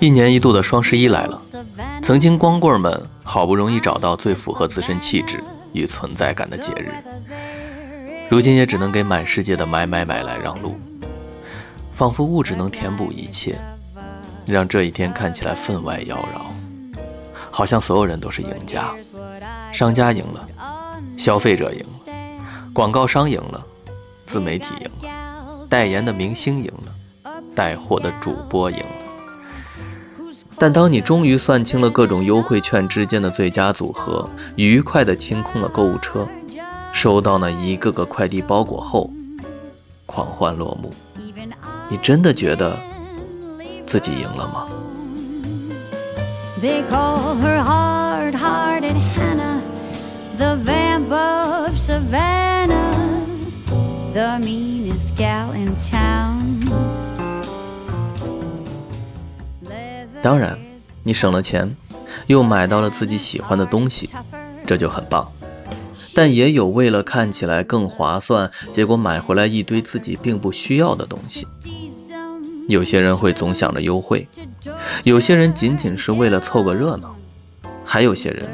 一年一度的双十一来了，曾经光棍们好不容易找到最符合自身气质与存在感的节日，如今也只能给满世界的买买买来让路，仿佛物质能填补一切，让这一天看起来分外妖娆，好像所有人都是赢家，商家赢了，消费者赢了，广告商赢了，自媒体赢了，代言的明星赢了，带货的主播赢了。但当你终于算清了各种优惠券之间的最佳组合，愉快地清空了购物车，收到那一个个快递包裹后，狂欢落幕。你真的觉得自己赢了吗？当然，你省了钱，又买到了自己喜欢的东西，这就很棒。但也有为了看起来更划算，结果买回来一堆自己并不需要的东西。有些人会总想着优惠，有些人仅仅是为了凑个热闹，还有些人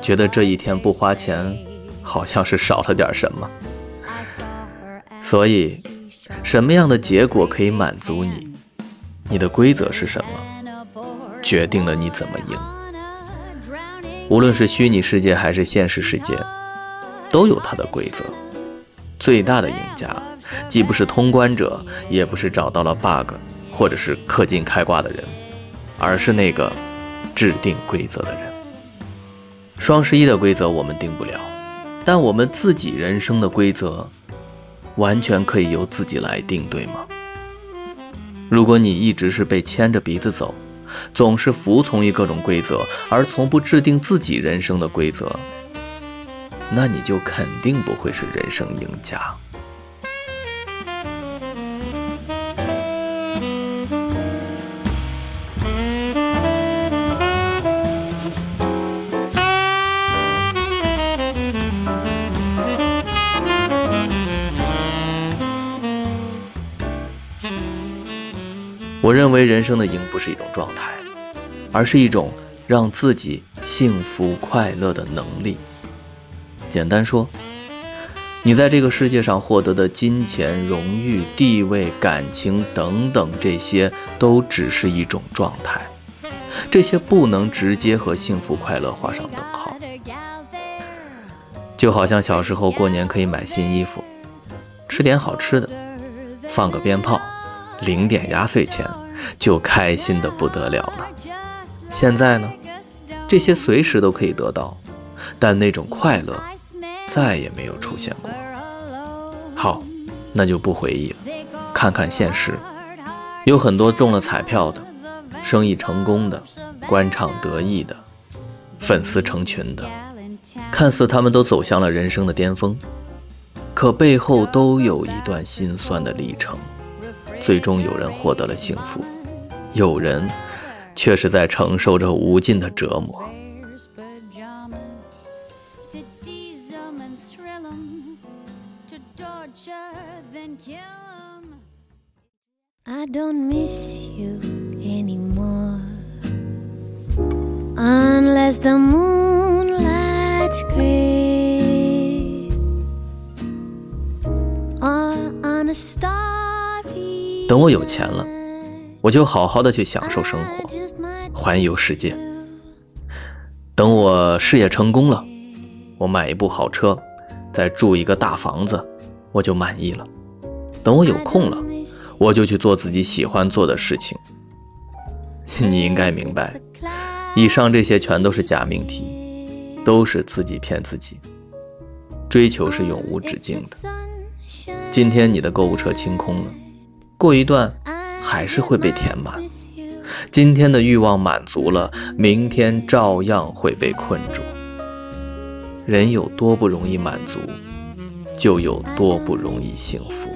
觉得这一天不花钱，好像是少了点什么。所以，什么样的结果可以满足你？你的规则是什么？决定了你怎么赢。无论是虚拟世界还是现实世界，都有它的规则。最大的赢家，既不是通关者，也不是找到了 bug 或者是氪金开挂的人，而是那个制定规则的人。双十一的规则我们定不了，但我们自己人生的规则，完全可以由自己来定，对吗？如果你一直是被牵着鼻子走，总是服从于各种规则，而从不制定自己人生的规则，那你就肯定不会是人生赢家。我认为人生的赢不是一种状态，而是一种让自己幸福快乐的能力。简单说，你在这个世界上获得的金钱、荣誉、地位、感情等等，这些都只是一种状态，这些不能直接和幸福快乐画上等号。就好像小时候过年可以买新衣服，吃点好吃的，放个鞭炮。零点压岁钱就开心的不得了了。现在呢，这些随时都可以得到，但那种快乐再也没有出现过。好，那就不回忆了，看看现实。有很多中了彩票的，生意成功的，官场得意的，粉丝成群的，看似他们都走向了人生的巅峰，可背后都有一段心酸的历程。最终有人获得了幸福，有人却是在承受着无尽的折磨。等我有钱了，我就好好的去享受生活，环游世界。等我事业成功了，我买一部好车，再住一个大房子，我就满意了。等我有空了，我就去做自己喜欢做的事情。你应该明白，以上这些全都是假命题，都是自己骗自己。追求是永无止境的，今天你的购物车清空了，过一段还是会被填满。今天的欲望满足了，明天照样会被困住。人有多不容易满足，就有多不容易幸福。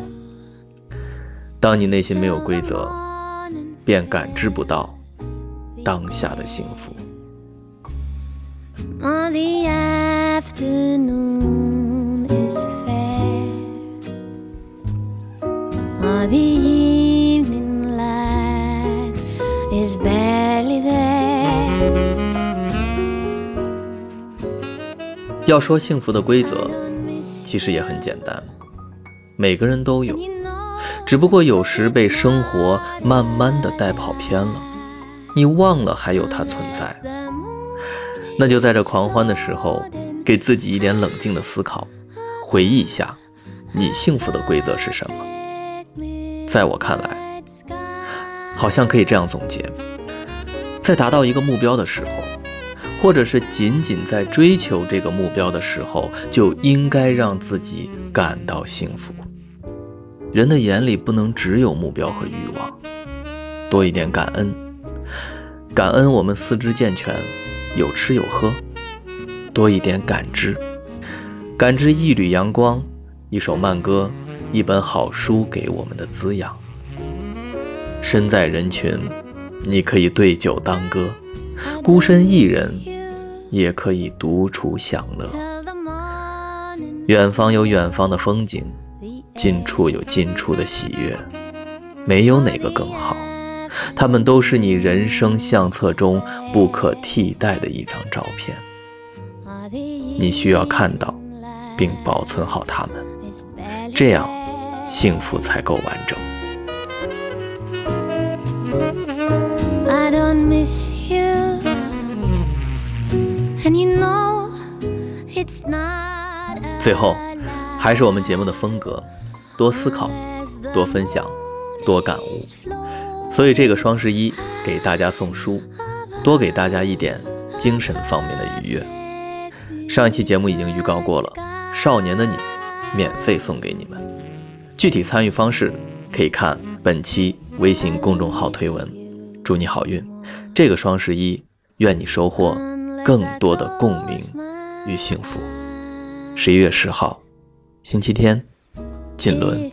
当你内心没有规则，便感知不到当下的幸福。要说幸福的规则，其实也很简单，每个人都有，只不过有时被生活慢慢的带跑偏了，你忘了还有它存在。那就在这狂欢的时候，给自己一点冷静的思考，回忆一下，你幸福的规则是什么？在我看来，好像可以这样总结：在达到一个目标的时候。或者是仅仅在追求这个目标的时候，就应该让自己感到幸福。人的眼里不能只有目标和欲望，多一点感恩，感恩我们四肢健全，有吃有喝；多一点感知，感知一缕阳光、一首慢歌、一本好书给我们的滋养。身在人群，你可以对酒当歌。孤身一人，也可以独处享乐。远方有远方的风景，近处有近处的喜悦，没有哪个更好，他们都是你人生相册中不可替代的一张照片。你需要看到，并保存好它们，这样幸福才够完整。最后，还是我们节目的风格，多思考，多分享，多感悟。所以这个双十一给大家送书，多给大家一点精神方面的愉悦。上一期节目已经预告过了，少年的你，免费送给你们。具体参与方式可以看本期微信公众号推文。祝你好运，这个双十一，愿你收获更多的共鸣与幸福。十一月十号，星期天，锦纶。